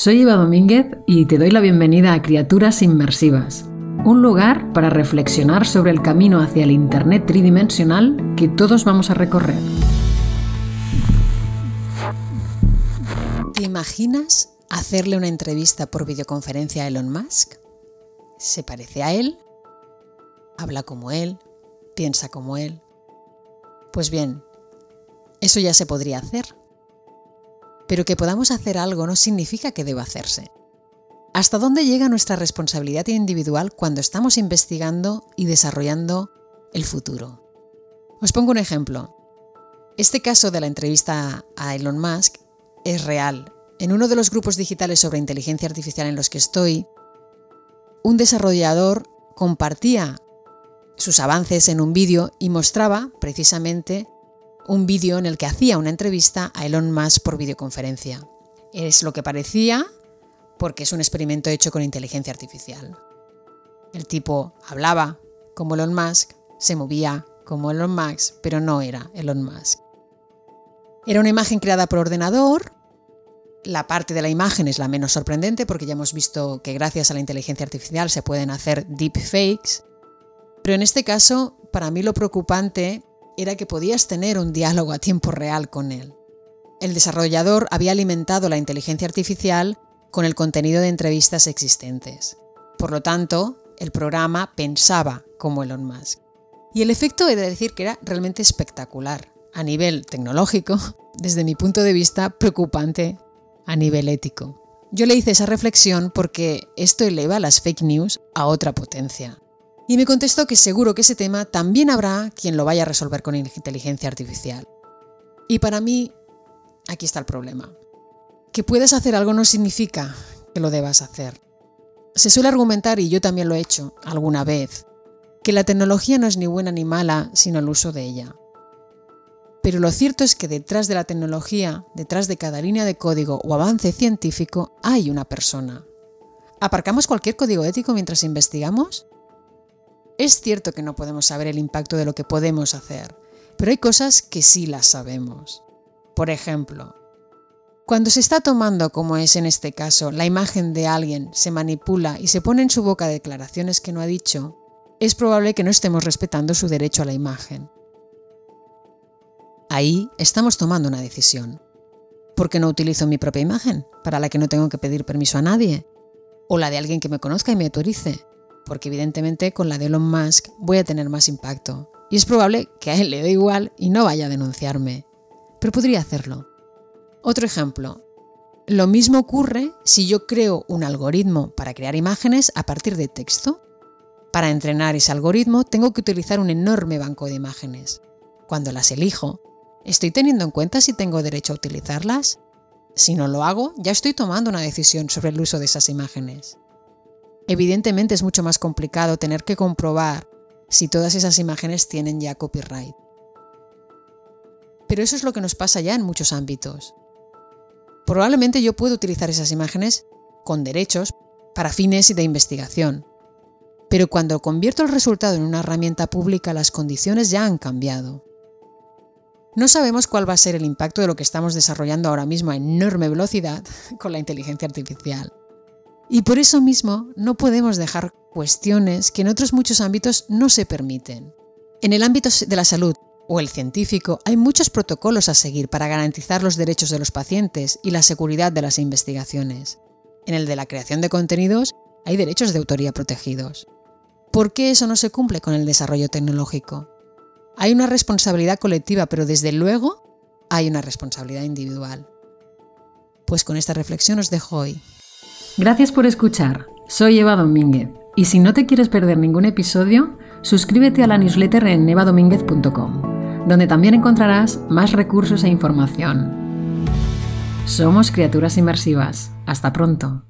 Soy Eva Domínguez y te doy la bienvenida a Criaturas Inmersivas, un lugar para reflexionar sobre el camino hacia el Internet tridimensional que todos vamos a recorrer. ¿Te imaginas hacerle una entrevista por videoconferencia a Elon Musk? ¿Se parece a él? ¿Habla como él? ¿Piensa como él? Pues bien, eso ya se podría hacer pero que podamos hacer algo no significa que deba hacerse. ¿Hasta dónde llega nuestra responsabilidad individual cuando estamos investigando y desarrollando el futuro? Os pongo un ejemplo. Este caso de la entrevista a Elon Musk es real. En uno de los grupos digitales sobre inteligencia artificial en los que estoy, un desarrollador compartía sus avances en un vídeo y mostraba precisamente un vídeo en el que hacía una entrevista a Elon Musk por videoconferencia. Es lo que parecía porque es un experimento hecho con inteligencia artificial. El tipo hablaba como Elon Musk, se movía como Elon Musk, pero no era Elon Musk. Era una imagen creada por ordenador. La parte de la imagen es la menos sorprendente porque ya hemos visto que gracias a la inteligencia artificial se pueden hacer deepfakes. Pero en este caso, para mí lo preocupante era que podías tener un diálogo a tiempo real con él. El desarrollador había alimentado la inteligencia artificial con el contenido de entrevistas existentes. Por lo tanto, el programa pensaba como Elon Musk. Y el efecto he de decir que era realmente espectacular, a nivel tecnológico, desde mi punto de vista preocupante a nivel ético. Yo le hice esa reflexión porque esto eleva las fake news a otra potencia. Y me contestó que seguro que ese tema también habrá quien lo vaya a resolver con inteligencia artificial. Y para mí, aquí está el problema. Que puedas hacer algo no significa que lo debas hacer. Se suele argumentar, y yo también lo he hecho alguna vez, que la tecnología no es ni buena ni mala, sino el uso de ella. Pero lo cierto es que detrás de la tecnología, detrás de cada línea de código o avance científico, hay una persona. ¿Aparcamos cualquier código ético mientras investigamos? Es cierto que no podemos saber el impacto de lo que podemos hacer, pero hay cosas que sí las sabemos. Por ejemplo, cuando se está tomando, como es en este caso, la imagen de alguien, se manipula y se pone en su boca declaraciones que no ha dicho, es probable que no estemos respetando su derecho a la imagen. Ahí estamos tomando una decisión. ¿Por qué no utilizo mi propia imagen, para la que no tengo que pedir permiso a nadie? ¿O la de alguien que me conozca y me autorice? Porque evidentemente con la de Elon Musk voy a tener más impacto. Y es probable que a él le dé igual y no vaya a denunciarme. Pero podría hacerlo. Otro ejemplo. Lo mismo ocurre si yo creo un algoritmo para crear imágenes a partir de texto. Para entrenar ese algoritmo tengo que utilizar un enorme banco de imágenes. Cuando las elijo, ¿estoy teniendo en cuenta si tengo derecho a utilizarlas? Si no lo hago, ya estoy tomando una decisión sobre el uso de esas imágenes. Evidentemente es mucho más complicado tener que comprobar si todas esas imágenes tienen ya copyright. Pero eso es lo que nos pasa ya en muchos ámbitos. Probablemente yo puedo utilizar esas imágenes con derechos para fines de investigación. Pero cuando convierto el resultado en una herramienta pública, las condiciones ya han cambiado. No sabemos cuál va a ser el impacto de lo que estamos desarrollando ahora mismo a enorme velocidad con la inteligencia artificial. Y por eso mismo no podemos dejar cuestiones que en otros muchos ámbitos no se permiten. En el ámbito de la salud o el científico hay muchos protocolos a seguir para garantizar los derechos de los pacientes y la seguridad de las investigaciones. En el de la creación de contenidos hay derechos de autoría protegidos. ¿Por qué eso no se cumple con el desarrollo tecnológico? Hay una responsabilidad colectiva, pero desde luego hay una responsabilidad individual. Pues con esta reflexión os dejo hoy. Gracias por escuchar. Soy Eva Domínguez y si no te quieres perder ningún episodio, suscríbete a la newsletter en evadomínguez.com, donde también encontrarás más recursos e información. Somos criaturas inmersivas. Hasta pronto.